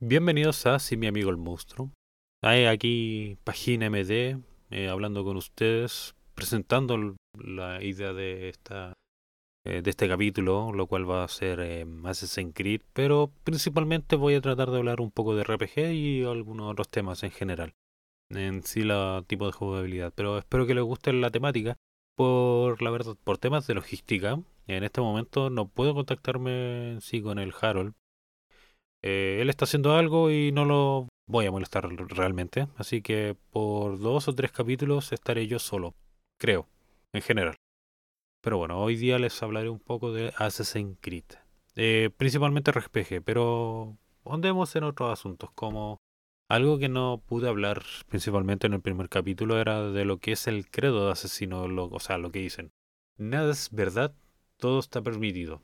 Bienvenidos a Si mi amigo el monstruo. Aquí página MD eh, hablando con ustedes, presentando la idea de esta eh, de este capítulo, lo cual va a ser eh, Assassin's Creed, pero principalmente voy a tratar de hablar un poco de RPG y algunos otros temas en general. En sí, la tipo de jugabilidad, pero espero que les guste la temática. Por la verdad, por temas de logística, en este momento no puedo contactarme en sí con el Harold. Eh, él está haciendo algo y no lo voy a molestar realmente, así que por dos o tres capítulos estaré yo solo, creo, en general. Pero bueno, hoy día les hablaré un poco de Assassin's Creed. Eh, principalmente RPG, pero andemos en otros asuntos, como algo que no pude hablar principalmente en el primer capítulo era de lo que es el credo de asesino, o sea, lo que dicen. Nada es verdad, todo está permitido.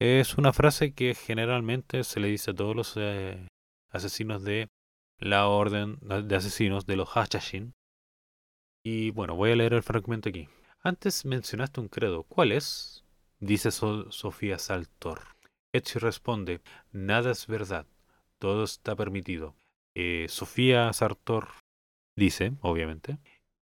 Es una frase que generalmente se le dice a todos los eh, asesinos de la orden de asesinos de los Hashashin. Y bueno, voy a leer el fragmento aquí. Antes mencionaste un credo. ¿Cuál es? Dice Sofía Saltor. Ezio responde, nada es verdad, todo está permitido. Eh, Sofía Sartor dice, obviamente,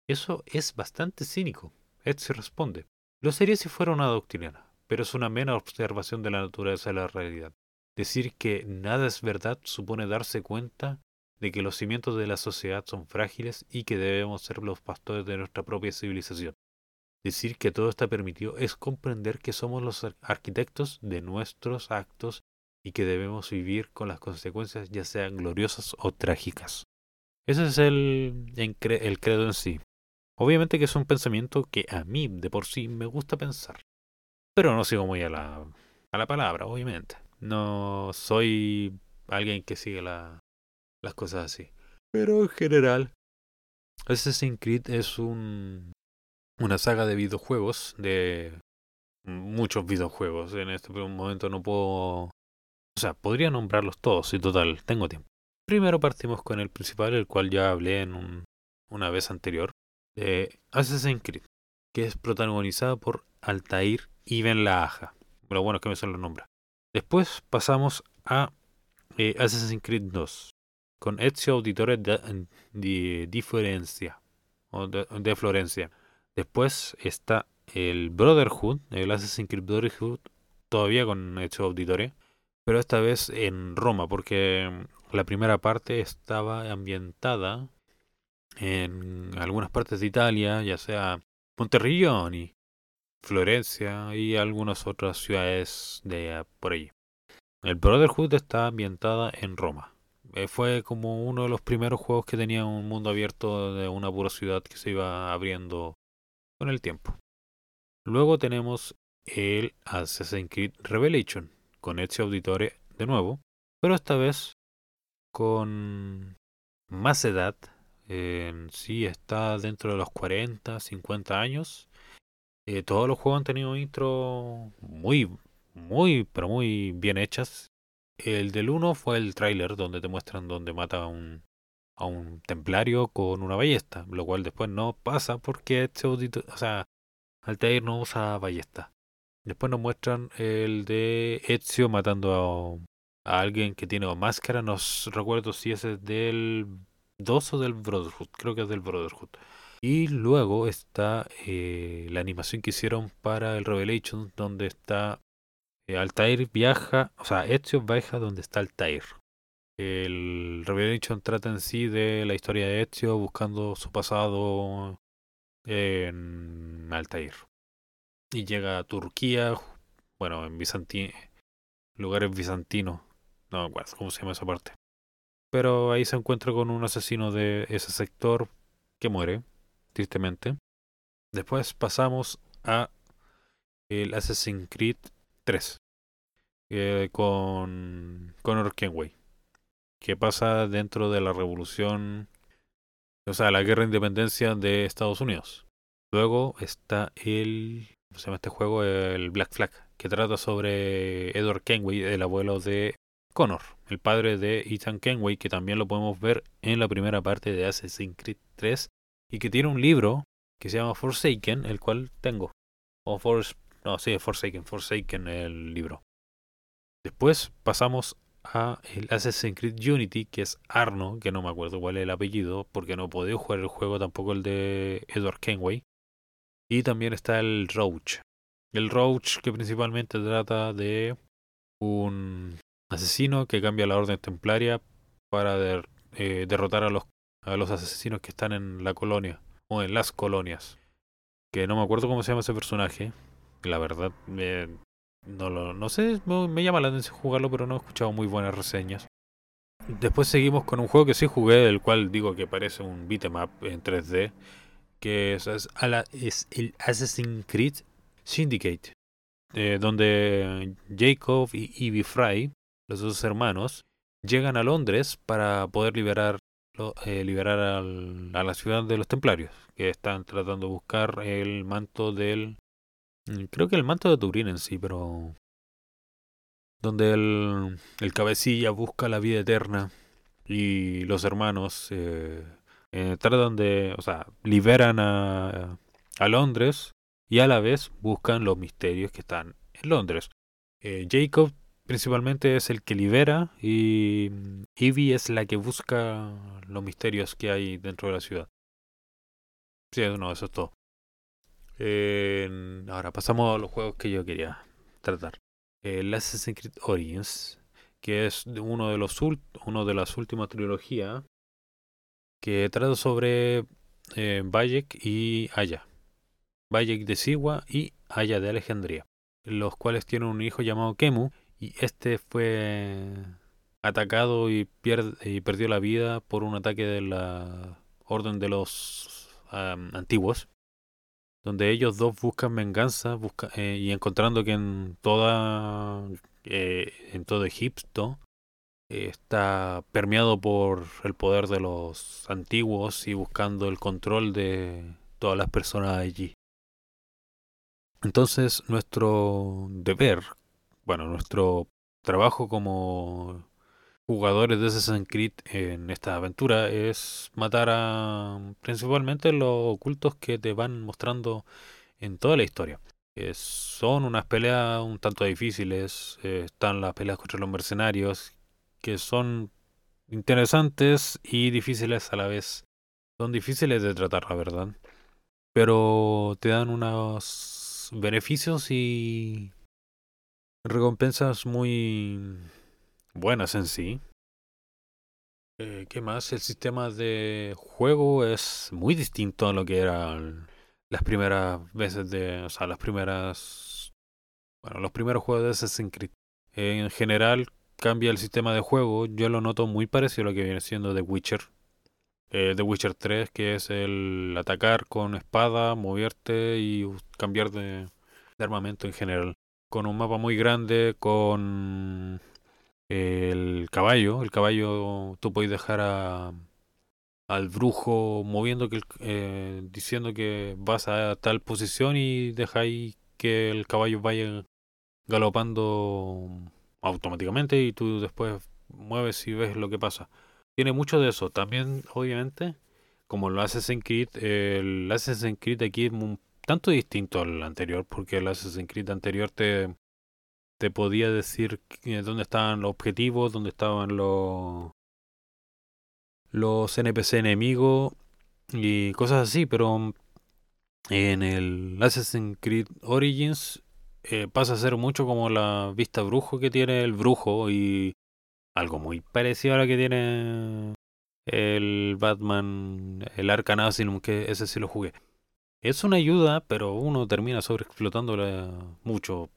eso es bastante cínico. Ezio responde, lo sería si fuera una doctrina, pero es una mera observación de la naturaleza de la realidad. Decir que nada es verdad supone darse cuenta de que los cimientos de la sociedad son frágiles y que debemos ser los pastores de nuestra propia civilización. Decir que todo está permitido es comprender que somos los arquitectos de nuestros actos y que debemos vivir con las consecuencias ya sean gloriosas o trágicas. Ese es el, el credo en sí. Obviamente que es un pensamiento que a mí de por sí me gusta pensar. Pero no sigo muy a la, a la palabra, obviamente. No soy alguien que sigue la, las cosas así. Pero en general, Assassin's Creed es un una saga de videojuegos, de muchos videojuegos. En este momento no puedo... O sea, podría nombrarlos todos y total, tengo tiempo. Primero partimos con el principal, el cual ya hablé en un, una vez anterior, de Assassin's Creed, que es protagonizada por Altair Ibn Lahaja. Lo bueno es que me son los nombres. Después pasamos a eh, Assassin's Creed 2, con Ezio Auditore de, de, Diferencia, o de Florencia Después está el Brotherhood, el Assassin's Creed Brotherhood, todavía con hecho auditorio, pero esta vez en Roma, porque la primera parte estaba ambientada en algunas partes de Italia, ya sea Monterrillón Florencia y algunas otras ciudades de por allí. El Brotherhood está ambientada en Roma. Eh, fue como uno de los primeros juegos que tenía un mundo abierto de una pura ciudad que se iba abriendo con el tiempo. Luego tenemos el Assassin's Creed Revelation con Ezio Auditore de nuevo, pero esta vez con más edad. En sí está dentro de los 40, 50 años. Eh, todos los juegos han tenido intro muy, muy, pero muy bien hechas. El del 1 fue el tráiler donde te muestran donde mata a un, a un templario con una ballesta, lo cual después no pasa porque este o sea, Altair no usa ballesta. Después nos muestran el de Ezio matando a, alguien que tiene máscara, no recuerdo si ese es del 2 o del Brotherhood, creo que es del Brotherhood. Y luego está eh, la animación que hicieron para el Revelation, donde está eh, Altair viaja, o sea, Ezio viaja donde está Altair. El Revelation trata en sí de la historia de Ezio buscando su pasado en Altair. Y llega a Turquía, bueno, en lugares bizantinos, no me acuerdo cómo se llama esa parte. Pero ahí se encuentra con un asesino de ese sector que muere, tristemente. Después pasamos a el Assassin's Creed 3 eh, con Connor Kenway que pasa dentro de la revolución, o sea, la guerra de independencia de Estados Unidos. Luego está el, ¿cómo se llama este juego? El Black Flag, que trata sobre Edward Kenway, el abuelo de Connor, el padre de Ethan Kenway, que también lo podemos ver en la primera parte de Assassin's Creed 3, y que tiene un libro que se llama Forsaken, el cual tengo. O no, sí, Forsaken, Forsaken el libro. Después pasamos a el Assassin's Creed Unity, que es Arno, que no me acuerdo cuál es el apellido, porque no podía jugar el juego tampoco el de Edward Kenway. Y también está el Roach. El Roach que principalmente trata de un asesino que cambia la orden templaria para eh, derrotar a los, a los asesinos que están en la colonia o en las colonias. Que no me acuerdo cómo se llama ese personaje. La verdad, no, lo, no sé, me llama la atención jugarlo, pero no he escuchado muy buenas reseñas. Después seguimos con un juego que sí jugué, del cual digo que parece un beatmap en 3D, que es, es, el Assassin's Creed Syndicate, eh, donde Jacob y Evie Fry, los dos hermanos, llegan a Londres para poder liberar, eh, liberar a la ciudad de los templarios, que están tratando de buscar el manto del Mm, creo que el manto de Turín en sí, pero. Donde el, el cabecilla busca la vida eterna y los hermanos eh, eh, tratan de. O sea, liberan a, a Londres y a la vez buscan los misterios que están en Londres. Jacob principalmente es el que libera y Evie es la que busca los misterios que hay dentro de la ciudad. Sí, no, eso es todo ahora pasamos a los juegos que yo quería tratar. El Assassin's Creed Origins, que es uno de los uno de las últimas trilogías que trata sobre eh, Bayek y Aya. Bayek de Sigua y Aya de Alejandría, los cuales tienen un hijo llamado Kemu y este fue atacado y, y perdió la vida por un ataque de la Orden de los Antiguos donde ellos dos buscan venganza busca, eh, y encontrando que en toda eh, en todo Egipto eh, está permeado por el poder de los antiguos y buscando el control de todas las personas allí. Entonces nuestro deber, bueno, nuestro trabajo como jugadores de Assassin's Creed en esta aventura es matar a principalmente los ocultos que te van mostrando en toda la historia. son unas peleas un tanto difíciles, eh, están las peleas contra los mercenarios, que son interesantes y difíciles a la vez. Son difíciles de tratar, la verdad. Pero te dan unos beneficios y recompensas muy buenas en sí. Eh, ¿Qué más? El sistema de juego es muy distinto a lo que era las primeras veces de. O sea, las primeras. Bueno, los primeros juegos de Assassin's Creed. En general, cambia el sistema de juego. Yo lo noto muy parecido a lo que viene siendo The Witcher. Eh, The Witcher 3, que es el atacar con espada, moverte y cambiar de armamento en general. Con un mapa muy grande, con el caballo, el caballo tú puedes dejar al brujo moviendo que eh, diciendo que vas a tal posición y dejáis que el caballo vaya galopando automáticamente y tú después mueves y ves lo que pasa. Tiene mucho de eso. También, obviamente, como lo en Creed, el Assassin's Creed aquí es un tanto distinto al anterior, porque el Assassin's Creed anterior te, te podía decir dónde estaban los objetivos, dónde estaban los los NPC enemigos y cosas así, pero en el Assassin's Creed Origins eh, pasa a ser mucho como la vista brujo que tiene el brujo y algo muy parecido a lo que tiene el Batman, el Arkham Asylum, que ese sí lo jugué. Es una ayuda, pero uno termina sobreexplotándola mucho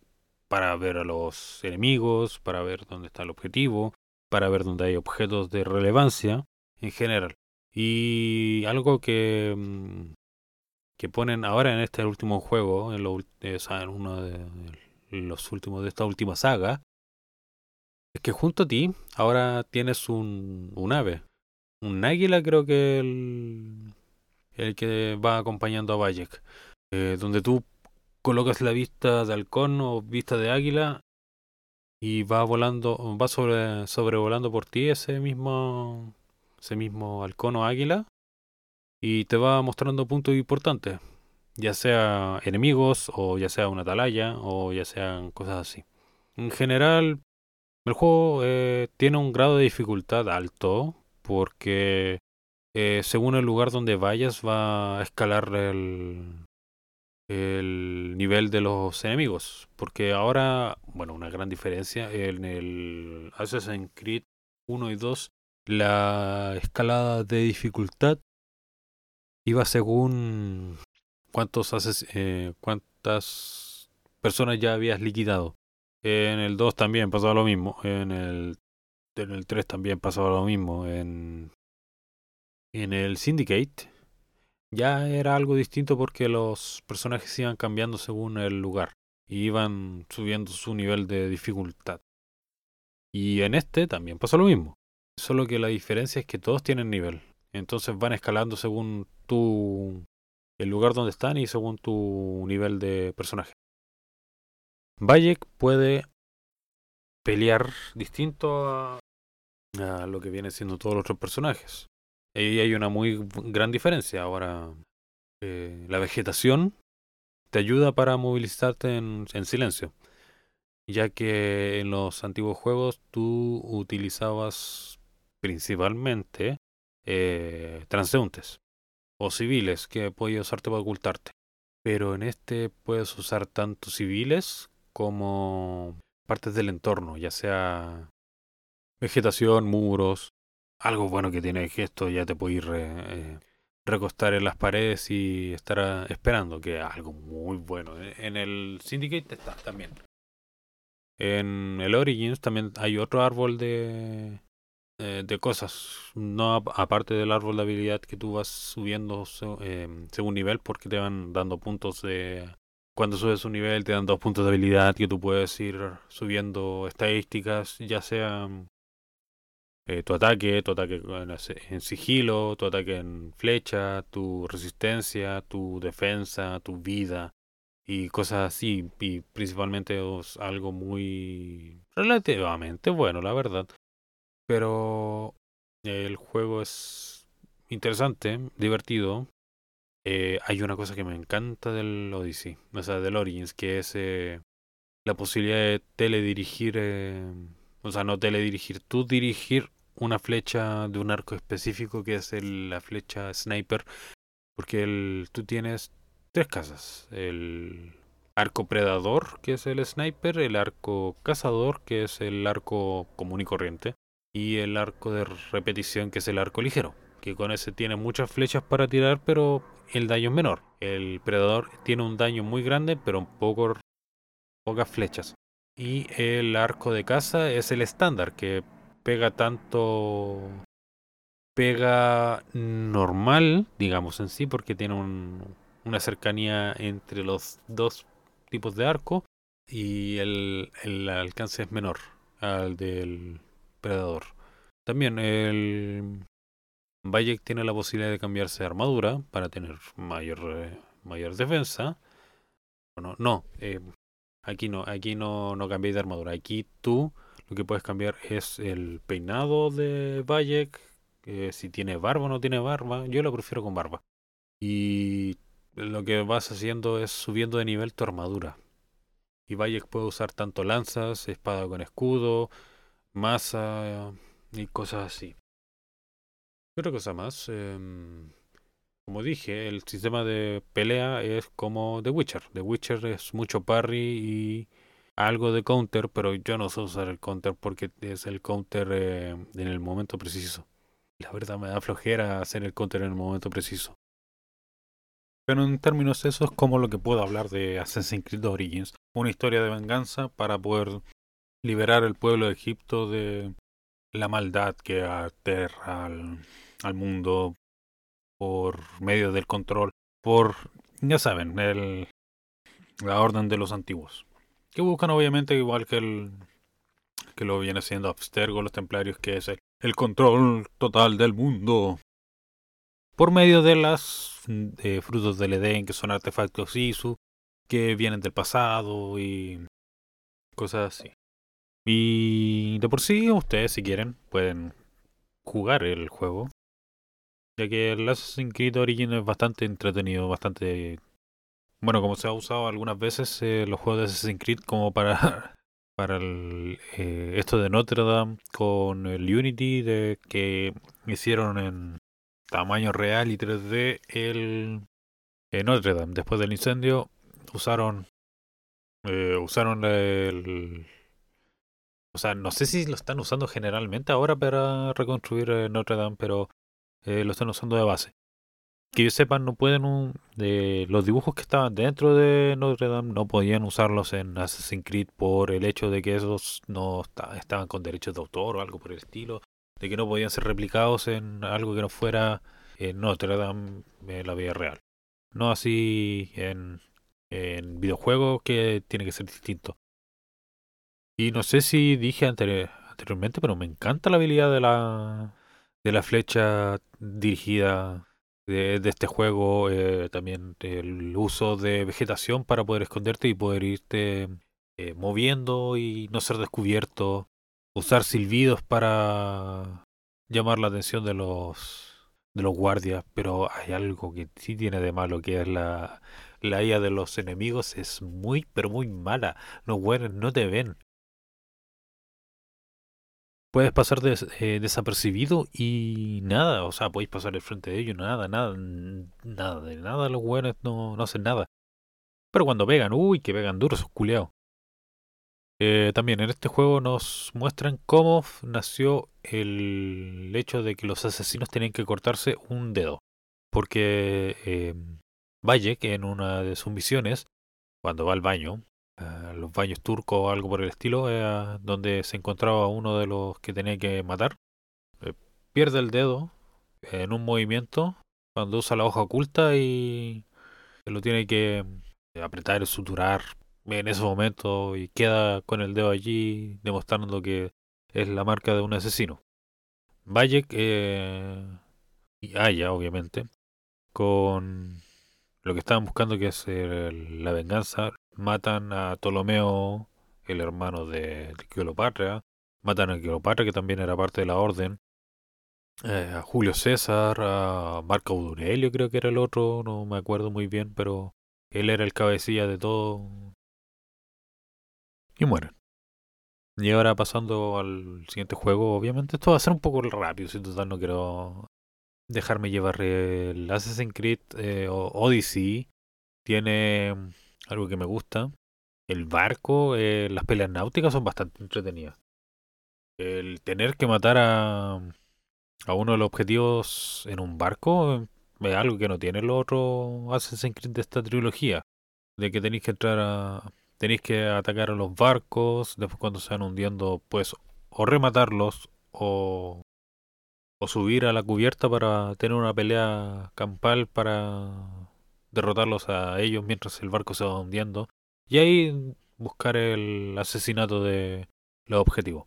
para ver a los enemigos, para ver dónde está el objetivo, para ver dónde hay objetos de relevancia en general. Y algo que, mm, que ponen ahora en este último juego, en, lo, en uno de los últimos de esta última saga, es que junto a ti ahora tienes un, un ave. Un águila creo que el, el que va acompañando a Bayek. Eh, donde tú colocas la vista de halcón o vista de águila y va volando, va sobre, sobrevolando por ti ese mismo, ese mismo halcón o águila y te va mostrando puntos importantes, ya sea enemigos o ya sea una atalaya o ya sean cosas así. En general El juego eh, tiene un grado de dificultad alto porque eh, según el lugar donde vayas va a escalar el, el nivel de los enemigos. Porque ahora, bueno, una gran diferencia en el Assassin's Creed 1 y 2, la escalada de dificultad iba según cuántos eh, cuántas personas ya habías liquidado. En el 2 también pasaba lo mismo. En el, en el 3 también pasaba lo mismo. En, en el Syndicate ya era algo distinto porque los personajes iban cambiando según el lugar. Y iban subiendo su nivel de dificultad. Y en este también pasa lo mismo. Solo que la diferencia es que todos tienen nivel. Entonces van escalando según tu el lugar donde están y según tu nivel de personaje. Bayek puede pelear distinto a, lo que vienen siendo todos los otros personajes. Y hay una muy gran diferencia. Ahora, eh, la vegetación te ayuda para movilizarte en, silencio. Ya que en los antiguos juegos tú utilizabas principalmente eh, transeúntes o civiles que podías usarte para ocultarte. Pero en este puedes usar tanto civiles como partes del entorno, ya sea vegetación, muros. Algo bueno que tiene que esto ya te puede ir eh, recostar en las paredes y estar esperando, que es algo muy bueno. Eh, en el Syndicate está también. En el Origins también hay otro árbol de, eh, de cosas, no aparte del árbol de habilidad que tú vas subiendo según nivel, porque te van dando puntos de cuando subes un nivel te dan dos puntos de habilidad que tú puedes ir subiendo estadísticas, ya sea eh, tu ataque, tu ataque en sigilo, tu ataque en flecha, tu resistencia, tu defensa, tu vida y cosas así. Y principalmente es algo muy relativamente bueno, la verdad. Pero el juego es interesante, divertido, eh, hay una cosa que me encanta del Odyssey, o sea, del Origins, que es eh, la posibilidad de teledirigir, o sea, no teledirigir, tú dirigir una flecha de un arco específico que es la flecha sniper, porque el, tú tienes tres casas, el arco predador, que es el sniper, el arco cazador, que es el arco común y corriente, y el arco de repetición, que es el arco ligero que con ese tiene muchas flechas para tirar, pero el daño es menor. El predador tiene un daño muy grande, pero un poco, pocas flechas. Y el arco de caza es el estándar, que pega tanto... Pega normal, digamos en sí, porque tiene una cercanía entre los dos tipos de arco y el, el alcance es menor al del predador. También el Bayek tiene la posibilidad de cambiarse de armadura para tener mayor, eh, mayor defensa. Bueno, no, eh, aquí no, aquí no, no de armadura. Aquí tú lo que puedes cambiar es el peinado de Bayek, si tiene barba o no tiene barba. Yo lo prefiero con barba. Y lo que vas haciendo es subiendo de nivel tu armadura. Y Bayek puede usar tanto lanzas, espada con escudo, masa y cosas así. Otra cosa más, em, como dije, el sistema de pelea es como The Witcher. The Witcher es mucho parry y algo de counter, pero yo no sé usar el counter porque es el counter eh, en el momento preciso. La verdad me da flojera hacer el counter en el momento preciso. Pero en términos eso es como lo que puedo hablar de Assassin's Creed Origins. Una historia de venganza para poder liberar el pueblo de Egipto de la maldad que aterra al, al mundo por medio del control, por, ya saben, el, la orden de los antiguos. Que buscan obviamente igual que el que lo viene siendo Abstergo, los templarios, que es el, control total del mundo. Por medio de las eh, frutos del Edén, que son artefactos ISU, que vienen del pasado y cosas así. Y de por sí, ustedes si quieren, pueden jugar el juego ya que el Assassin's Creed Origin es bastante entretenido, bastante... Bueno, como se ha usado algunas veces eh, los juegos de Assassin's Creed como para para el, eh, esto de Notre Dame con el Unity de que hicieron en tamaño real y 3D el en Notre Dame. Después del incendio usaron eh, usaron el o sea, no sé si lo están usando generalmente ahora para reconstruir eh, Notre Dame, pero eh, lo están usando de base. Que yo no pueden. de los dibujos que estaban dentro de Notre Dame no podían usarlos en Assassin's Creed por el hecho de que esos no estaban con derechos de autor o algo por el estilo. De que no podían ser replicados en algo que no fuera en Notre Dame en la vida real. No así en, en videojuegos que tiene que ser distinto. Y no sé si dije anteriormente, pero me encanta la habilidad de la, de la flecha dirigida de, este juego. Eh, también el uso de vegetación para poder esconderte y poder irte eh, moviendo y no ser descubierto. Usar silbidos para llamar la atención de los de los guardias, pero hay algo que sí tiene de malo, que es la, la IA de los enemigos es muy, pero muy mala. Los guardias no te ven puedes pasar eh, desapercibido y nada, o sea, podéis pasar el frente de ellos, nada, nada, nada, de nada, los buenos no, no hacen nada. Pero cuando pegan, uy, que pegan duros esos culeados. Eh, también en este juego nos muestran cómo nació el hecho de que los asesinos tenían que cortarse un dedo. Porque eh, Valle, que en una de sus misiones, cuando va al baño, los baños turcos o algo por el estilo, donde se encontraba uno de los que tenía que matar. Eh, pierde el dedo en un movimiento cuando usa la hoja oculta y lo tiene que apretar, suturar en ese momento y queda con el dedo allí demostrando que es la marca de un asesino. Valle eh, y Aya, obviamente, con lo que estaban buscando que es la venganza, matan a Ptolomeo, el hermano de Cleopatra, matan a Cleopatra, que también era parte de la orden, eh, a Julio César, a Marco Aurelio creo que era el otro, no me acuerdo muy bien, pero él era el cabecilla de todo. Y mueren. Y ahora pasando al siguiente juego, obviamente esto va a ser un poco rápido, si total no quiero dejarme llevar el Assassin's Creed eh, Odyssey. Tiene algo que me gusta. El barco, eh, las peleas náuticas son bastante entretenidas. El tener que matar a, a uno de los objetivos en un barco es algo que no tiene el otro Assassin's Creed de esta trilogía. De que tenéis que entrar a. Tenéis que atacar a los barcos. Después, cuando se van hundiendo, pues o rematarlos o, o subir a la cubierta para tener una pelea campal para derrotarlos a ellos mientras el barco se va hundiendo y ahí buscar el asesinato de los objetivos.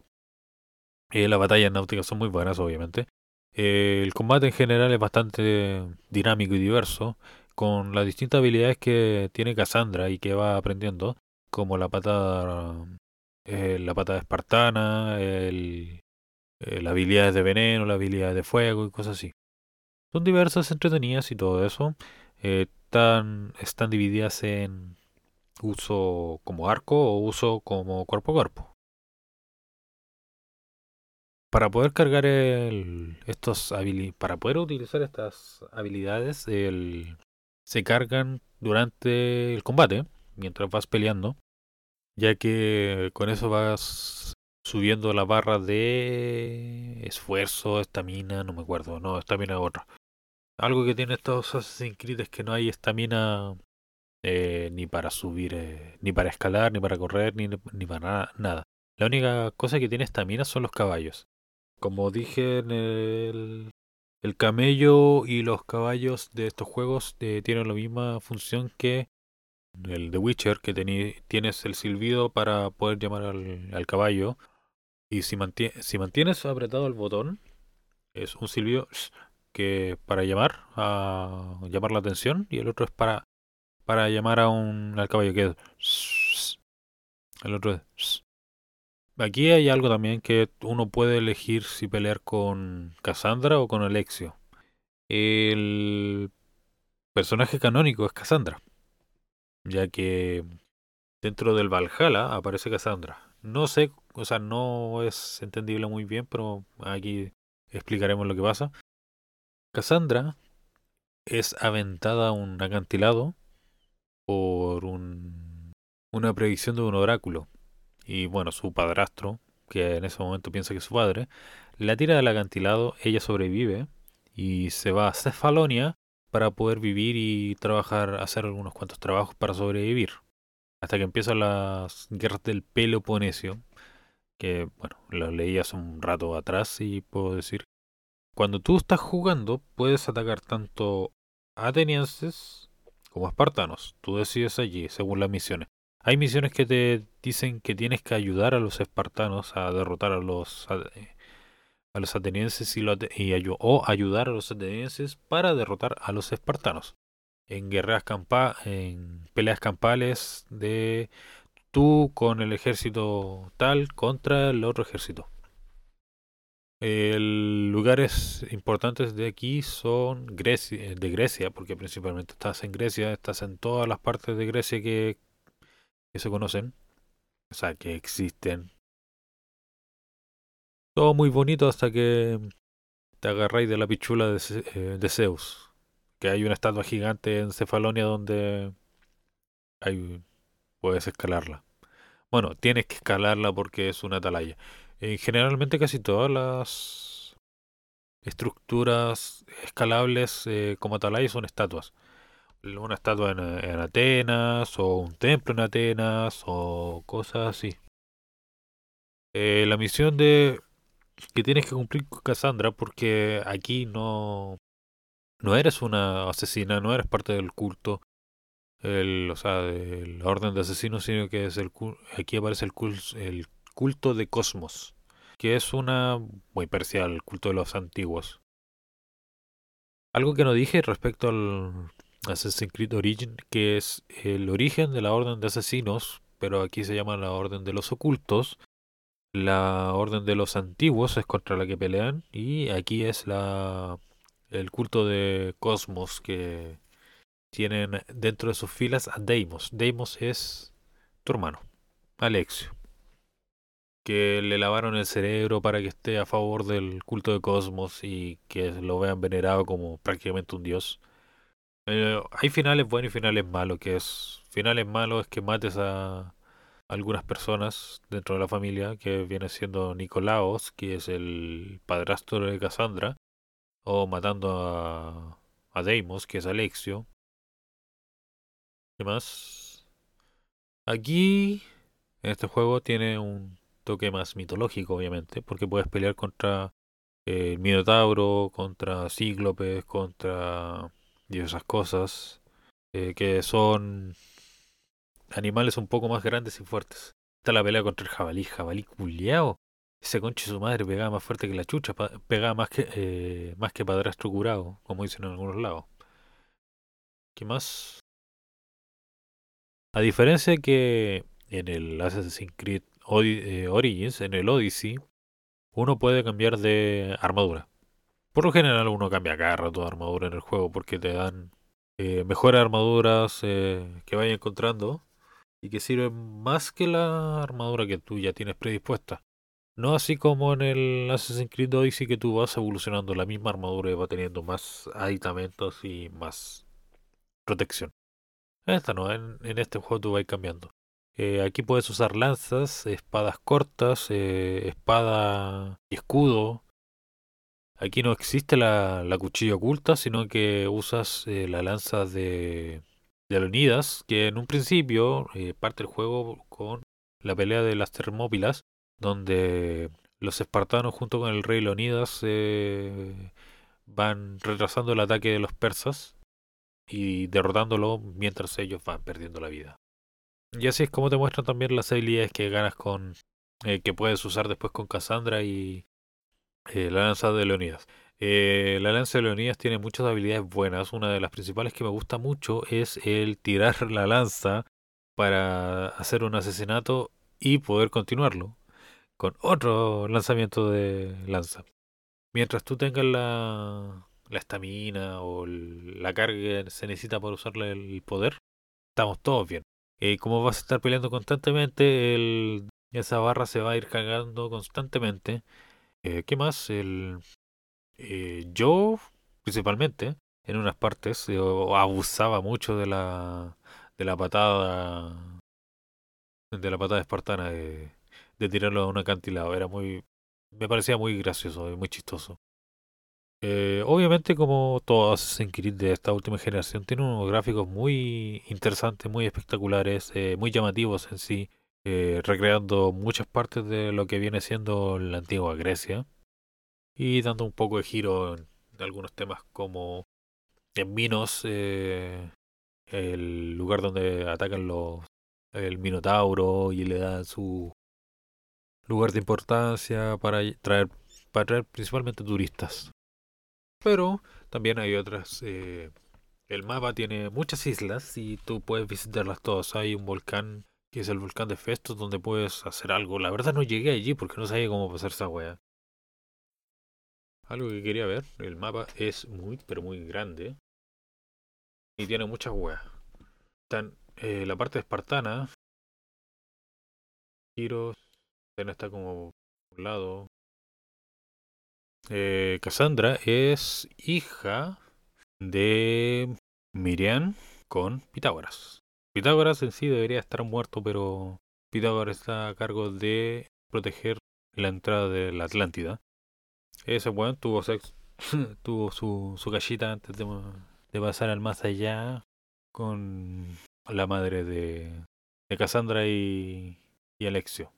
Eh, las batallas náuticas son muy buenas, obviamente. Eh, el combate en general es bastante dinámico y diverso, con las distintas habilidades que tiene Cassandra y que va aprendiendo, como la patada, eh, la patada espartana, el, las habilidades de veneno, las habilidades de fuego y cosas así. Son diversas, entretenidas y todo eso están, están divididas en uso como arco o uso como cuerpo a cuerpo. Para poder cargar el, estos para poder utilizar estas habilidades, el, se cargan durante el combate, mientras vas peleando, ya que con eso vas subiendo la barra de esfuerzo, estamina, no me acuerdo, no, estamina otra. Algo que tiene estos Assassin's Creed es que no hay estamina eh, ni para subir, eh, ni para escalar, ni para correr, ni, ni para nada, La única cosa que tiene estamina son los caballos. Como dije en el, el camello y los caballos de estos juegos eh, tienen la misma función que el The Witcher, que tienes el silbido para poder llamar al, al caballo. Y si, si mantienes apretado el botón, es un silbido que para llamar a llamar la atención y el otro es para para llamar a un al caballo que es el otro es aquí hay algo también que uno puede elegir si pelear con Cassandra o con Alexio el personaje canónico es Cassandra ya que dentro del Valhalla aparece Cassandra no sé, o sea, no es entendible muy bien, pero aquí explicaremos lo que pasa. Cassandra es aventada a un acantilado por un, una predicción de un oráculo. Y bueno, su padrastro, que en ese momento piensa que es su padre, la tira del acantilado, ella sobrevive y se va a Cefalonia para poder vivir y trabajar, hacer algunos cuantos trabajos para sobrevivir. Hasta que empiezan las guerras del Peloponesio, que bueno, lo leí hace un rato atrás y puedo decir, cuando tú estás jugando puedes atacar tanto atenienses como espartanos. Tú decides allí, según las misiones. Hay misiones que te dicen que tienes que ayudar a los espartanos a derrotar a los a los atenienses y, o ayudar a los atenienses para derrotar a los espartanos. En guerras campa en peleas campales de tú con el ejército tal contra el otro ejército. Lugares importantes de aquí son de Grecia, porque principalmente estás en Grecia, estás en todas las partes de Grecia que, que se conocen, o sea, que existen todo muy bonito hasta que te agarráis de la pichula de, eh, de Zeus. Que hay una estatua gigante en Cefalonia donde hay, puedes escalarla. Bueno, tienes que escalarla porque es una atalaya. Eh, generalmente casi todas las estructuras escalables eh, como atalaya son estatuas. Una estatua en, en, Atenas o un templo en Atenas o cosas así. la misión de que tienes que cumplir con Cassandra porque aquí no, no eres una asesina, no eres parte del culto, el, o sea, de la orden de asesinos, sino que es el aquí aparece el, el culto de Cosmos, que es una muy parcial al culto de los antiguos. Algo que no dije respecto al Assassin's Creed Origin, que es el origen de la orden de asesinos, pero aquí se llama la orden de los ocultos, la orden de los antiguos es contra la que pelean y aquí es la el culto de Cosmos que tienen dentro de sus filas a Deimos. Deimos es tu hermano, Alexio, que le lavaron el cerebro para que esté a favor del culto de Cosmos y que lo vean venerado como prácticamente un dios. Eh, hay finales buenos y finales malos, que es finales malos es que mates a algunas personas dentro de la familia, que viene siendo Nicolaos, que es el padrastro de Cassandra, o matando a, a Deimos, que es Alexio. ¿Qué más? Aquí, en este juego, tiene un toque más mitológico, obviamente, porque puedes pelear contra el Minotauro, contra Cíclopes, contra diversas cosas, eh, que son animales un poco más grandes y fuertes. Está la pelea contra el jabalí, jabalí culiao. Ese conche su madre pegaba más fuerte que la chucha, pegaba más que, eh, más que padrastro curado, como dicen en algunos lados. ¿Qué más? A diferencia que en el Assassin's Creed eh, Origins, en el Odyssey, uno puede cambiar de armadura. Por lo general uno cambia cada rato de armadura en el juego porque te dan eh, mejores armaduras que vaya encontrando y que sirve más que la armadura que tú ya tienes predispuesta. No así como en el Assassin's Creed Odyssey que tú vas evolucionando la misma armadura y va teniendo más aditamentos y más protección. Esta no, en, este juego tú vas cambiando. Eh, aquí puedes usar lanzas, espadas cortas, eh, espada y escudo. Aquí no existe la, la cuchilla oculta, sino que usas eh, la lanza de de Leonidas, que en un principio parte el juego con la pelea de las Termópilas, donde los espartanos junto con el rey Leonidas van retrasando el ataque de los persas y derrotándolo mientras ellos van perdiendo la vida. Y así es como te muestran también las habilidades que ganas con eh, que puedes usar después con Cassandra y la lanza de Leonidas. Eh, la lanza de Leonidas tiene muchas habilidades buenas. Una de las principales que me gusta mucho es el tirar la lanza para hacer un asesinato y poder continuarlo con otro lanzamiento de lanza. Mientras tú tengas la la estamina o la carga que se necesita para usarle el poder, estamos todos bien. Eh, como vas a estar peleando constantemente, el esa barra se va a ir cagando constantemente. Eh, ¿Qué más? El, eh, yo, principalmente, en unas partes, yo abusaba mucho de la, de la patada, de la patada espartana, de, de tirarlo a un acantilado. Era muy, me parecía muy gracioso y muy chistoso. Eh, obviamente, como todo Assassin's Creed de esta última generación, tiene unos gráficos muy interesantes, muy espectaculares, eh, muy llamativos en sí, eh, recreando muchas partes de lo que viene siendo la antigua Grecia y dando un poco de giro en algunos temas como en Minos, el lugar donde atacan los el Minotauro y le dan su lugar de importancia para traer para traer principalmente turistas. Pero también hay otras. Eh, el mapa tiene muchas islas y tú puedes visitarlas todas. Hay un volcán que es el volcán de Festos donde puedes hacer algo. La verdad no llegué allí porque no sabía cómo pasar esa wea. Algo que quería ver, el mapa es muy, pero muy grande. Y tiene muchas weas. Están eh, la parte espartana. Giros. Está como un lado. Eh, Cassandra es hija de Miriam con Pitágoras. Pitágoras en sí debería estar muerto, pero Pitágoras está a cargo de proteger la entrada de la Atlántida. Ese weón tuvo tuvo su, su cachita antes de, de, pasar al más allá con la madre de, de Cassandra y, y Alexio.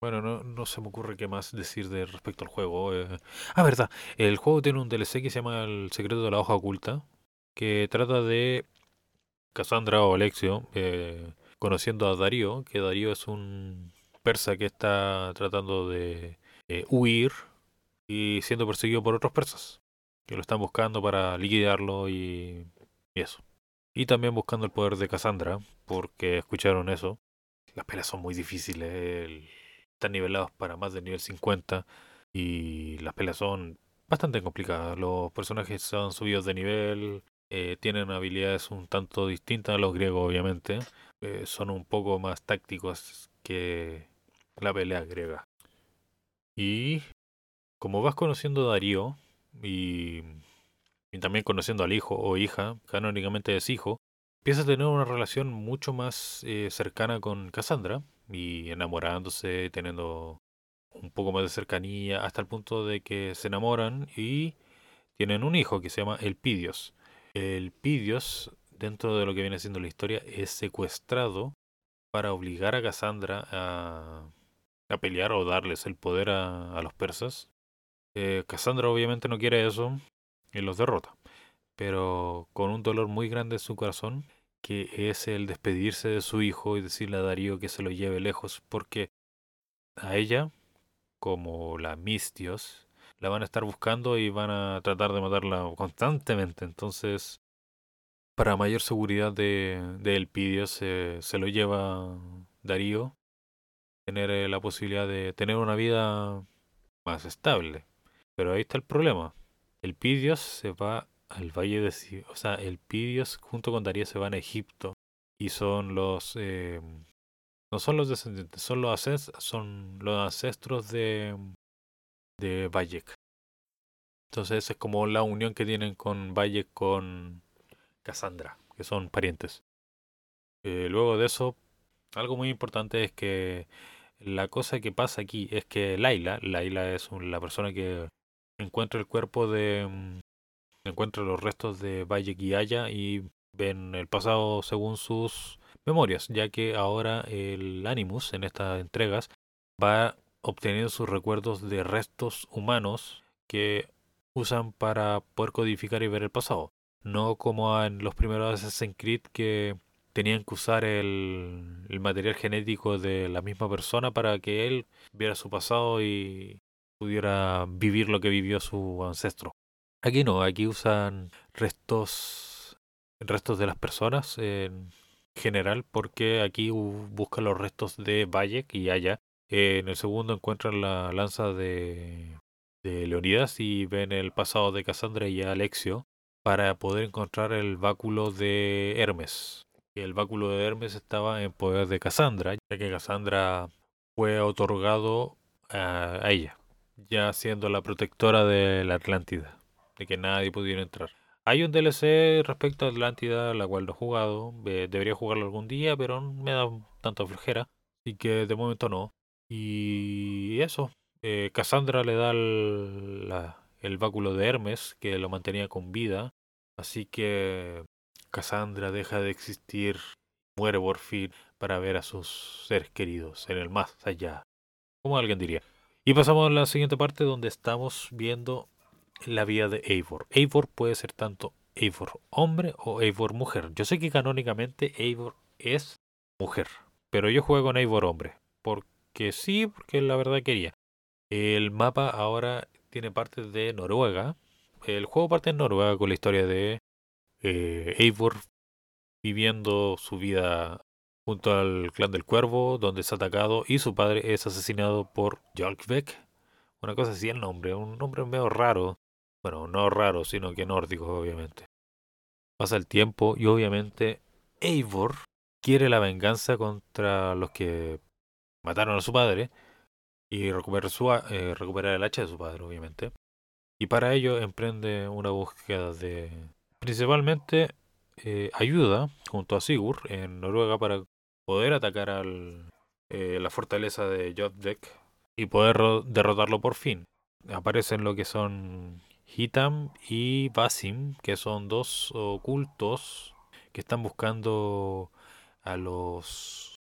Bueno, no, no se me ocurre qué más decir de respecto al juego. Eh. Ah, verdad. El juego tiene un DLC que se llama El secreto de la hoja oculta, que trata de Cassandra o Alexio eh, conociendo a Darío, que Darío es un persa que está tratando de eh, huir y siendo perseguido por otros persas, que lo están buscando para liquidarlo y, eso. Y también buscando el poder de Cassandra, porque escucharon eso. Las peleas son muy difíciles. Están nivelados para más de nivel 50 y las peleas son bastante complicadas. Los personajes son subidos de nivel, eh, tienen habilidades un tanto distintas a los griegos, obviamente. Eh, son un poco más tácticos que la pelea griega. Y como vas conociendo a Darío y, también conociendo al hijo o hija, canónicamente es hijo, empiezas a tener una relación mucho más eh, cercana con Cassandra y enamorándose, teniendo un poco más de cercanía, hasta el punto de que se enamoran y tienen un hijo que se llama Elpidios. Elpidios, dentro de lo que viene siendo la historia, es secuestrado para obligar a Cassandra a, a pelear o darles el poder a, los persas. Eh, Cassandra obviamente no quiere eso y los derrota, pero con un dolor muy grande en su corazón que es el despedirse de su hijo y decirle a Darío que se lo lleve lejos, porque a ella, como la Mistios, la van a estar buscando y van a tratar de matarla constantemente. Entonces, para mayor seguridad de, de Elpidio, se, se lo lleva Darío, tener eh, la posibilidad de tener una vida más estable. Pero ahí está el problema. Elpidios se va al valle de... O sea, el Pidios junto con Darío se van a Egipto y son los... Eh, no son los descendientes, son los, son los ancestros de, de Bayek. Entonces es como la unión que tienen con Bayek con Cassandra, que son parientes. Eh, luego de eso, algo muy importante es que la cosa que pasa aquí es que Laila, Laila es la persona que encuentra el cuerpo de, encuentra los restos de Valle Guiaya y ven el pasado según sus memorias, ya que ahora el Animus en estas entregas va obteniendo sus recuerdos de restos humanos que usan para poder codificar y ver el pasado. No como en los primeros Assassin's Creed que tenían que usar el, el, material genético de la misma persona para que él viera su pasado y pudiera vivir lo que vivió su ancestro. Aquí no, aquí usan restos restos de las personas en general porque aquí buscan los restos de Bayek y Aya. en el segundo encuentran la lanza de, Leonidas y ven el pasado de Cassandra y Alexio para poder encontrar el báculo de Hermes, el báculo de Hermes estaba en poder de Cassandra, ya que Cassandra fue otorgado a, ella, ya siendo la protectora de la Atlántida, de que nadie pudiera entrar. Hay un DLC respecto a Atlántida, la cual no he jugado, debería jugarlo algún día, pero me da tanta flojera, así que de momento no. Y eso, eh, Cassandra le da el báculo de Hermes, que lo mantenía con vida, así que Cassandra deja de existir, muere por fin para ver a sus seres queridos en el más allá, como alguien diría. Y pasamos a la siguiente parte donde estamos viendo la vida de Eivor. Eivor puede ser tanto Eivor hombre o Eivor mujer. Yo sé que canónicamente Eivor es mujer, pero yo juego con Eivor hombre, porque sí, porque la verdad quería. El mapa ahora tiene parte de Noruega. El juego parte en Noruega con la historia de eh, Eivor viviendo su vida junto al clan del cuervo, donde es atacado y su padre es asesinado por Jalkbeck. Una cosa así el nombre, un nombre medio raro. Bueno, no raro, sino que nórdico, obviamente. Pasa el tiempo y obviamente Eivor quiere la venganza contra los que mataron a su padre y recuperar, su, eh, recuperar el hacha de su padre, obviamente. Y para ello emprende una búsqueda de principalmente eh, ayuda junto a Sigurd en Noruega para poder atacar al, eh, la fortaleza de Jotdek y poder derrotarlo por fin. Aparecen lo que son Hitam y Basim, que son dos ocultos que están buscando a los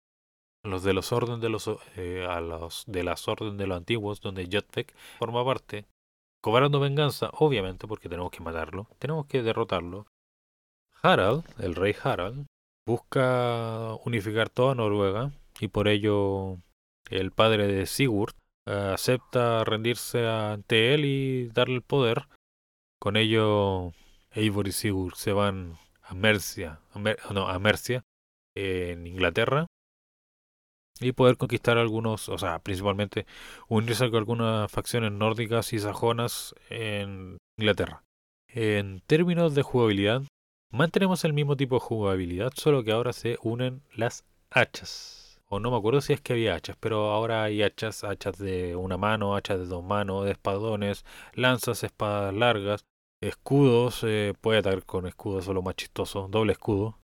de los orden de eh, los de las orden de los antiguos donde Jotdek forma parte cobrando venganza obviamente porque tenemos que matarlo tenemos que derrotarlo. Harald el rey Harald busca unificar toda Noruega y por ello el padre de Sigurd eh, acepta rendirse ante él y darle el poder. Con ello Eivor y Sigurd se van a Mercia, no, a Mercia en Inglaterra y poder conquistar algunos, o sea, principalmente unirse con algunas facciones nórdicas y sajonas en Inglaterra. En términos de jugabilidad, Mantenemos el mismo tipo de jugabilidad, solo que ahora se unen las hachas. O no me acuerdo si es que había hachas, pero ahora hay hachas, hachas de una mano, hachas de dos manos, de espadones, lanzas, espadas largas, escudos, eh, puede atacar con escudos, solo más chistoso, doble escudo.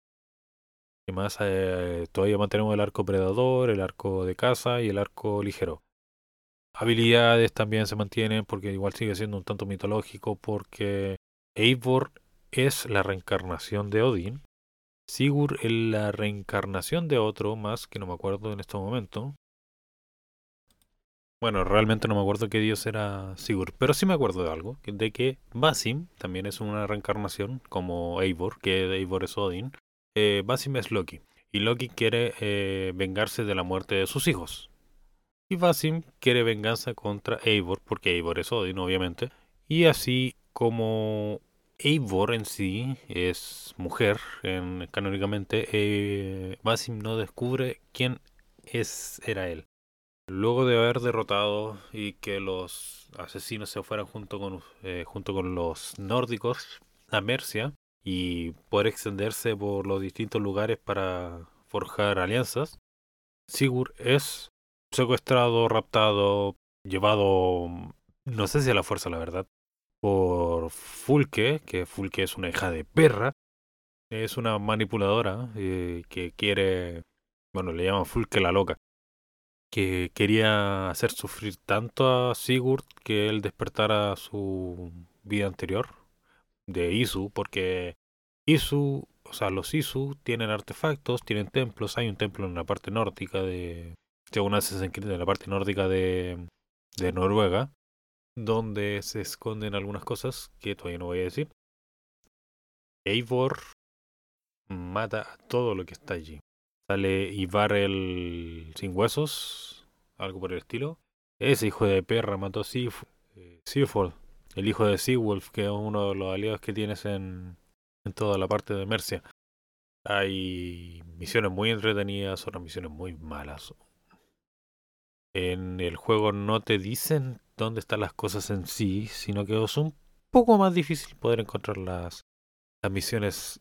Y más, eh, todavía mantenemos el arco predador, el arco de caza y el arco ligero. Habilidades también se mantienen porque igual sigue siendo un tanto mitológico porque Eivor es la reencarnación de Odín. Sigurd es la reencarnación de otro más que no me acuerdo en este momento. Bueno, realmente no me acuerdo qué dios era Sigurd, pero sí me acuerdo de algo, de que Basim también es una reencarnación, como Eivor, que Eivor es Odín. Eh, Basim es Loki, y Loki quiere eh, vengarse de la muerte de sus hijos. Y Basim quiere venganza contra Eivor, porque Eivor es Odín, obviamente. Y así como Eivor en sí es mujer, en, canónicamente. Eh, no descubre quién es, era él. Luego de haber derrotado y que los asesinos se fueran junto con, eh, junto con los nórdicos a Mercia y poder extenderse por los distintos lugares para forjar alianzas, Sigurd es secuestrado, raptado, llevado, no sé si a la fuerza, la verdad, por Fulke, que Fulke es una hija de perra, es una manipuladora eh, que quiere, bueno, le llaman Fulke la loca, que quería hacer sufrir tanto a Sigurd que él despertara su vida anterior de Isu, porque Isu, o sea, los Isu tienen artefactos, tienen templos, hay un templo en la parte nórdica de, según Assassin's Creed, en la parte nórdica de, de Noruega, donde se esconden algunas cosas que todavía no voy a decir. Eivor mata a todo lo que está allí. Sale Ivar el sin huesos, algo por el estilo. Ese hijo de perra mató a Sif eh, el hijo de Seawolf, que es uno de los aliados que tienes en, en toda la parte de Mercia. Hay misiones muy entretenidas, otras misiones muy malas. En el juego no te dicen dónde están las cosas en sí, sino que es un poco más difícil poder encontrar las, misiones.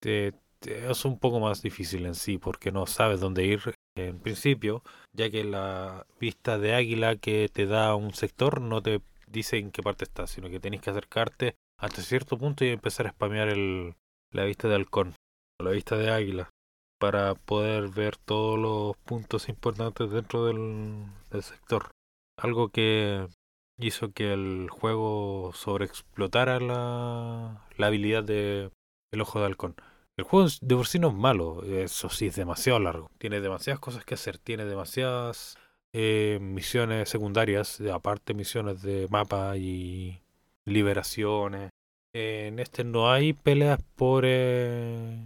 Te es un poco más difícil en sí porque no sabes dónde ir en principio, ya que la vista de águila que te da un sector no te dice en qué parte estás, sino que tenés que acercarte hasta cierto punto y empezar a spamear el, la vista de halcón, o la vista de águila, para poder ver todos los puntos importantes dentro del, sector. Algo que hizo que el juego sobreexplotara la, la habilidad de el ojo de halcón. El juego de por sí no es malo, eso sí es demasiado largo. Tiene demasiadas cosas que hacer, tiene demasiadas eh, misiones secundarias, aparte misiones de mapa y liberaciones. en este no hay peleas por eh,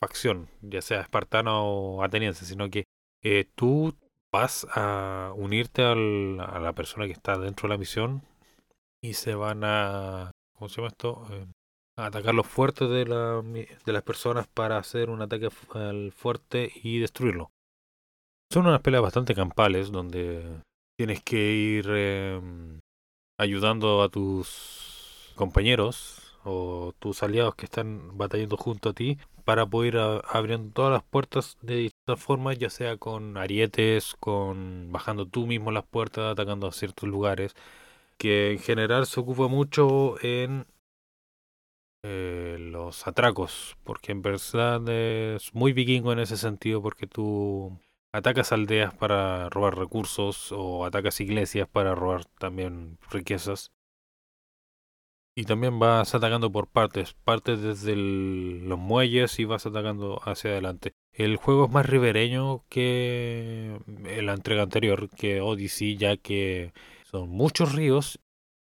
facción, ya sea espartano o ateniense, sino que eh, tú vas a unirte al, a la persona que está dentro de la misión y se van a, ¿cómo se llama esto? a atacar los fuertes de, la, de las personas para hacer un ataque al fuerte y destruirlo. Son unas peleas bastante campales donde tienes que ir em, ayudando a tus compañeros o tus aliados que están batallando junto a ti para poder ir abriendo todas las puertas de distintas formas, ya sea con arietes, con bajando tú mismo las puertas, atacando a ciertos lugares, que en general se ocupa mucho en eh, los atracos, porque en verdad es muy vikingo en ese sentido, porque tú atacas aldeas para robar recursos o atacas iglesias para robar también riquezas. Y también vas atacando por partes, partes desde los muelles y vas atacando hacia adelante. El juego es más ribereño que la entrega anterior, que Odyssey, ya que son muchos ríos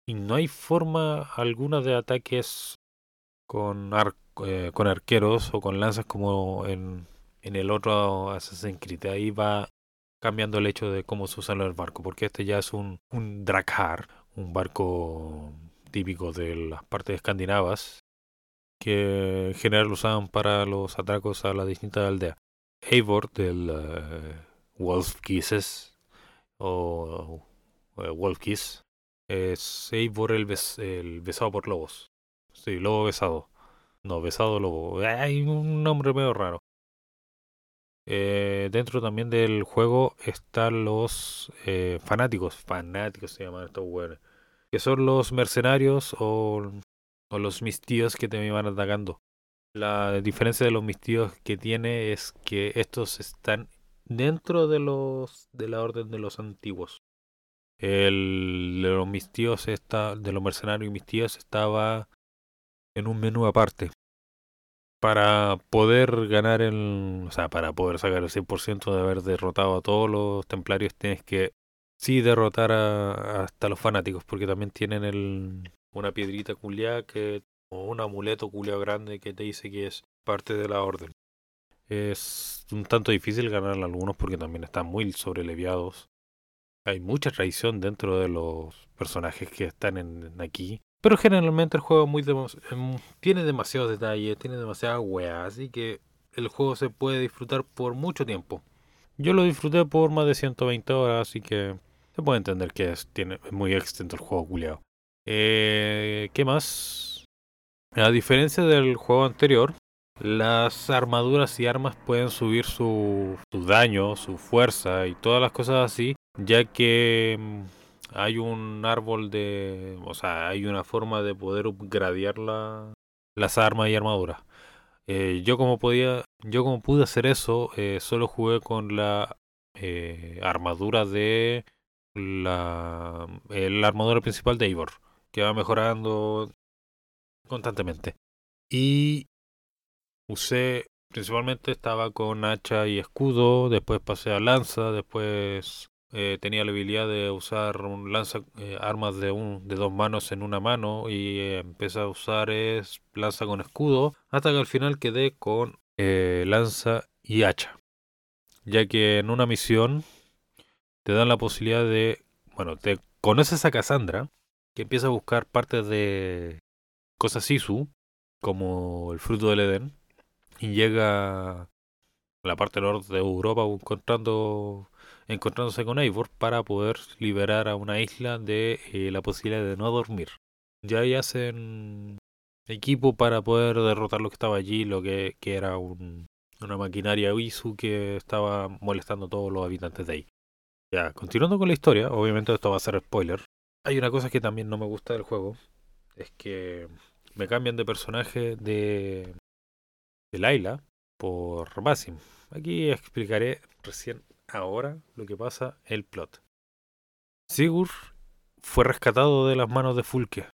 y no hay forma alguna de ataques con, eh, con arqueros o con lanzas como en en el otro Assassin's Creed. Ahí va cambiando el hecho de cómo se usan el barco, porque este ya es un, un un barco típico de las partes escandinavas, que en general lo usaban para los atracos a las distintas aldeas. Eivor del uh, Wolf Kisses o uh, Wolf Kiss es Eivor el, el besado por lobos. Sí, lobo besado. No, besado lobo. Hay un nombre medio raro. Eh, dentro también del juego están los fanáticos, fanáticos se llaman estos weones, que son los mercenarios o, o los mistíos que te van atacando. La diferencia de los mistíos que tiene es que estos están dentro de los de la orden de los antiguos. El de los mistíos está, de los mercenarios y mistíos estaba en un menú aparte para poder ganar el, o sea, para poder sacar el 100% de haber derrotado a todos los templarios, tienes que sí derrotar a, hasta los fanáticos, porque también tienen el, una piedrita culiada que, o un amuleto culiado grande que te dice que es parte de la orden. Es un tanto difícil ganar a algunos porque también están muy sobreleviados. Hay mucha traición dentro de los personajes que están en aquí. Pero generalmente el juego muy em, tiene demasiados detalles, tiene demasiada weá, así que el juego se puede disfrutar por mucho tiempo. Yo lo disfruté por más de 120 horas, así que se puede entender que es, tiene, muy extenso el juego culiado. Eh, ¿Qué más? A diferencia del juego anterior, las armaduras y armas pueden subir su, su daño, su fuerza y todas las cosas así, ya que em, hay un árbol de, o sea, hay una forma de poder upgradear la, las armas y armaduras. Eh, yo como podía, yo como pude hacer eso, eh, solo jugué con la armadura de la, la armadura principal de Ivor, que va mejorando constantemente. Y usé, principalmente estaba con hacha y escudo, después pasé a lanza, después eh, tenía la habilidad de usar un lanza eh, armas de un de dos manos en una mano y eh, empecé a usar es lanza con escudo hasta que al final quedé con lanza y hacha ya que en una misión te dan la posibilidad de bueno te conoces a Cassandra que empieza a buscar partes de cosas Sisu como el fruto del Edén y llega a la parte norte de Europa encontrando encontrándose con Eivor para poder liberar a una isla de eh, la posibilidad de no dormir. Ya ahí hacen equipo para poder derrotar lo que estaba allí, lo que, que era un, una maquinaria Isu que estaba molestando a todos los habitantes de ahí. Ya, continuando con la historia, obviamente esto va a ser spoiler. Hay una cosa que también no me gusta del juego, es que me cambian de personaje de, de Laila por Basim. Aquí explicaré recién ahora lo que pasa el plot. Sigurd fue rescatado de las manos de Fulke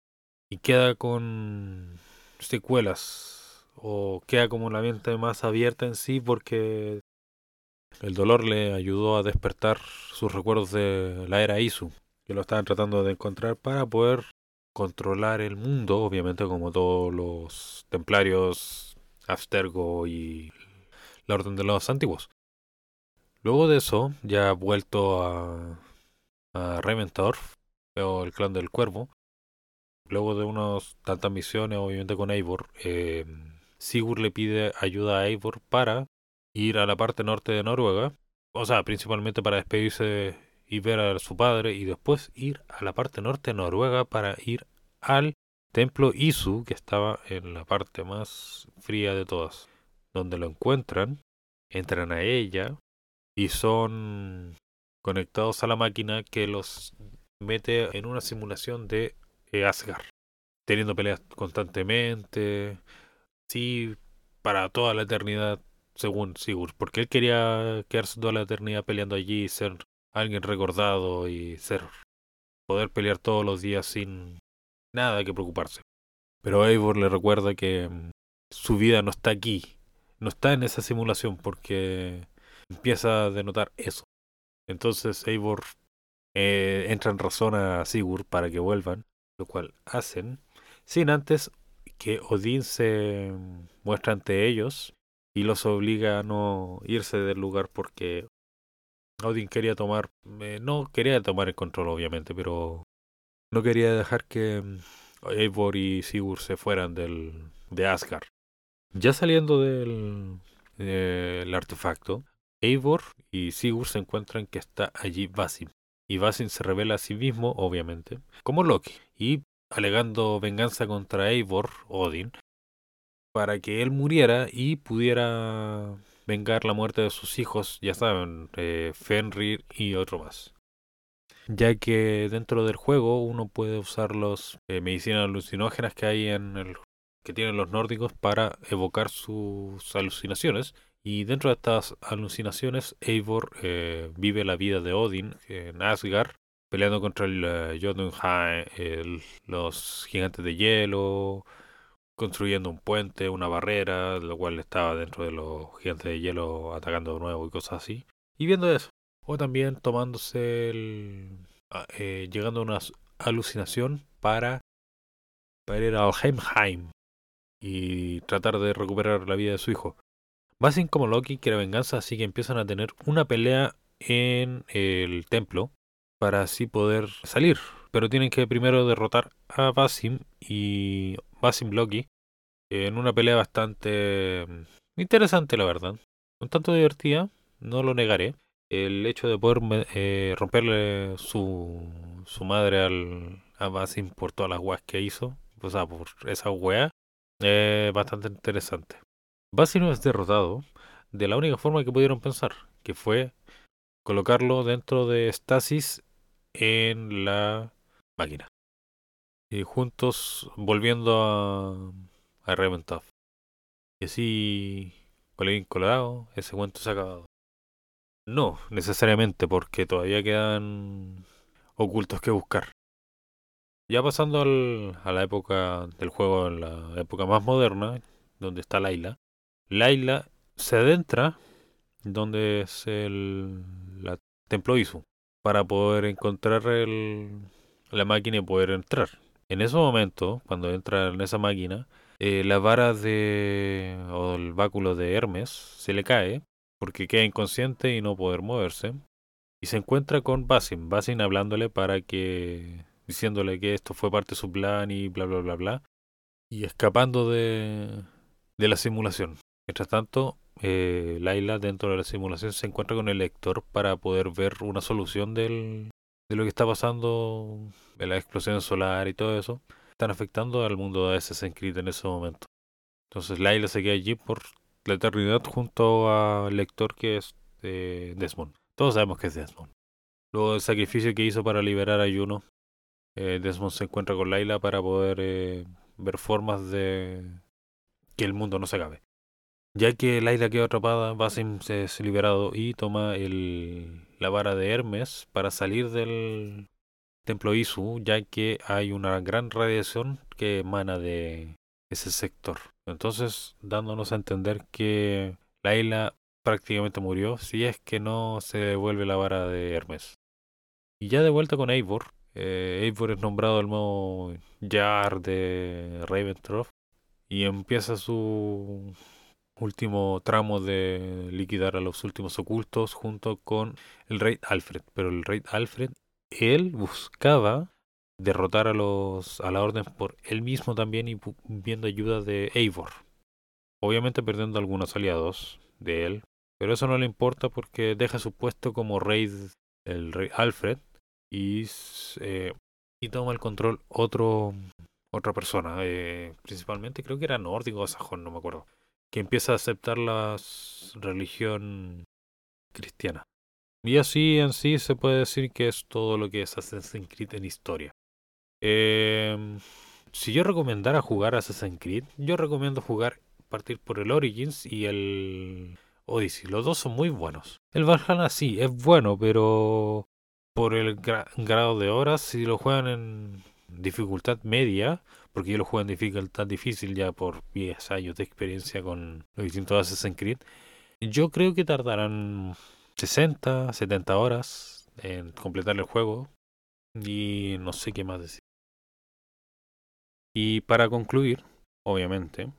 y queda con secuelas o queda como la mente más abierta en sí porque el dolor le ayudó a despertar sus recuerdos de la era Isu, que lo estaban tratando de encontrar para poder controlar el mundo, obviamente como todos los templarios, Abstergo y la Orden de los Antiguos. Luego de eso, ya vuelto a, a o el clan del cuervo, luego de unas tantas misiones, obviamente con Eivor, eh, Sigurd le pide ayuda a Eivor para ir a la parte norte de Noruega, o sea, principalmente para despedirse y ver a su padre, y después ir a la parte norte de Noruega para ir al templo Isu, que estaba en la parte más fría de todas, donde lo encuentran, entran a ella y son conectados a la máquina que los mete en una simulación de eh, Asgard, teniendo peleas constantemente, sí, para toda la eternidad, según Sigurd, porque él quería quedarse toda la eternidad peleando allí y ser alguien recordado y ser poder pelear todos los días sin nada que preocuparse. Pero Eivor le recuerda que mm, su vida no está aquí, no está en esa simulación porque empieza a denotar eso. Entonces Eivor eh, entra en razón a Sigurd para que vuelvan, lo cual hacen, sin antes que Odín se muestra ante ellos y los obliga a no irse del lugar porque Odín quería tomar, eh, no quería tomar el control obviamente, pero no quería dejar que mm, Eivor y Sigurd se fueran del, de Asgard. Ya saliendo del, del artefacto, Eivor y Sigurd se encuentran que está allí Basim, y Basin se revela a sí mismo, obviamente, como Loki, y alegando venganza contra Eivor, Odin, para que él muriera y pudiera vengar la muerte de sus hijos, ya saben, eh, Fenrir y otro más. Ya que dentro del juego uno puede usar las eh, medicinas alucinógenas que hay en el que tienen los nórdicos para evocar sus alucinaciones y dentro de estas alucinaciones, Eivor eh, vive la vida de Odin en Asgard, peleando contra el uh, Jotunheim, los gigantes de hielo, construyendo un puente, una barrera, lo cual estaba dentro de los gigantes de hielo atacando de nuevo y cosas así. Y viendo eso. O también tomándose el... Ah, eh, llegando a una alucinación para, para ir a Helmheim y tratar de recuperar la vida de su hijo. Basin como Loki quiere venganza, así que empiezan a tener una pelea en el templo para así poder salir. Pero tienen que primero derrotar a Basim y Basim Loki en una pelea bastante interesante, la verdad. Un tanto divertida, no lo negaré. El hecho de poder eh, romperle su, su madre al, a Basim por todas las weas que hizo, o sea, por esa wea, es bastante interesante. Basino es derrotado de la única forma que pudieron pensar, que fue colocarlo dentro de Stasis en la máquina. Y juntos volviendo a, a. Y así, colegín colorado, ese cuento se ha acabado. No, necesariamente, porque todavía quedan ocultos que buscar. Ya pasando al, a la época del juego, en la época más moderna, donde está Laila, Laila se adentra donde es el la templo Isu para poder encontrar el, la máquina y poder entrar. En ese momento, cuando entra en esa máquina, eh, la vara de o el báculo de Hermes se le cae porque queda inconsciente y no poder moverse y se encuentra con Basin, Basin hablándole para que diciéndole que esto fue parte de su plan y bla bla bla bla y escapando de de la simulación. Mientras tanto, eh, Laila dentro de la simulación se encuentra con el lector para poder ver una solución del, de lo que está pasando, de la explosión solar y todo eso. están afectando al mundo de Assassin's Creed en ese momento. Entonces Layla se queda allí por la eternidad junto al lector que es eh, Desmond. Todos sabemos que es Desmond. Luego del sacrificio que hizo para liberar a Juno, eh, Desmond se encuentra con Layla para poder eh, ver formas de que el mundo no se acabe. Ya que Layla queda atrapada, Basim es liberado y toma el, la vara de Hermes para salir del templo Isu, ya que hay una gran radiación que emana de ese sector. Entonces, dándonos a entender que Layla prácticamente murió si es que no se devuelve la vara de Hermes. Y ya de vuelta con Eivor, eh, Eivor es nombrado el nuevo Jar de Raventroth y empieza su último tramo de liquidar a los últimos ocultos junto con el rey Alfred. Pero el rey Alfred, él buscaba derrotar a los a la orden por él mismo también y viendo ayuda de Eivor. Obviamente perdiendo algunos aliados de él, pero eso no le importa porque deja su puesto como rey el rey Alfred y eh, y toma el control otro otra persona, eh, principalmente creo que era nórdico o sajón, no me acuerdo, que empieza a aceptar la religión cristiana. Y así en sí se puede decir que es todo lo que es Assassin's Creed en historia. Eh, si yo recomendara jugar Assassin's Creed, yo recomiendo jugar, partir por el Origins y el Odyssey. Los dos son muy buenos. El Valhalla sí, es bueno, pero por el grado de horas, si lo juegan en dificultad media, porque yo lo juego en dificultad difícil ya por 10 años de experiencia con los distintos Assassin's Creed, yo creo que tardarán 60, 70 horas en completar el juego y no sé qué más decir. Y para concluir, obviamente,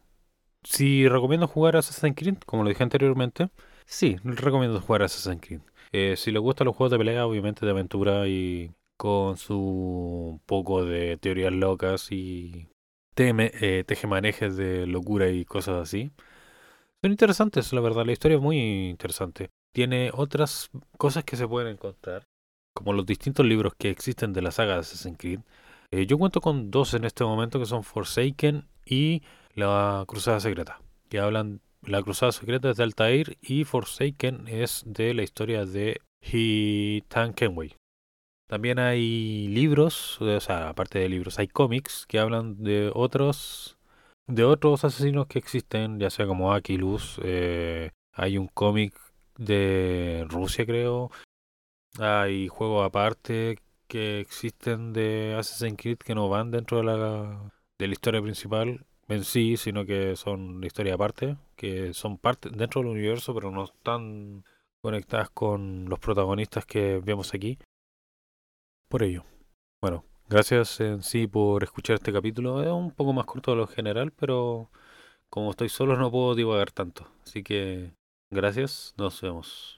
si recomiendo jugar Assassin's Creed, como lo dije anteriormente, sí, recomiendo jugar Assassin's Creed. Eh, si les gustan los juegos de pelea, obviamente de aventura y con su poco de teorías locas y teme, eh, tejemanejes de locura y cosas así. Son interesantes, la verdad, la historia es muy interesante. Tiene otras cosas que se pueden encontrar, como los distintos libros que existen de la saga de Assassin's Creed. Eh, yo cuento con dos en este momento que son Forsaken y La Cruzada Secreta, que hablan, La Cruzada Secreta es de Altair y Forsaken es de la historia de Hitan Kenway. También hay libros, o sea, aparte de libros, hay cómics que hablan de otros de otros asesinos que existen, ya sea como Aquilus, eh, hay un cómic de Rusia creo, hay juegos aparte que existen de Assassin's Creed que no van dentro de la, de historia principal en sí, sino que son la historia aparte, que son parte dentro del universo, pero no están conectadas con los protagonistas que vemos aquí por ello. Bueno, gracias en sí por escuchar este capítulo. Es un poco más corto de lo general, pero como estoy solo no puedo divagar tanto. Así que gracias, nos vemos.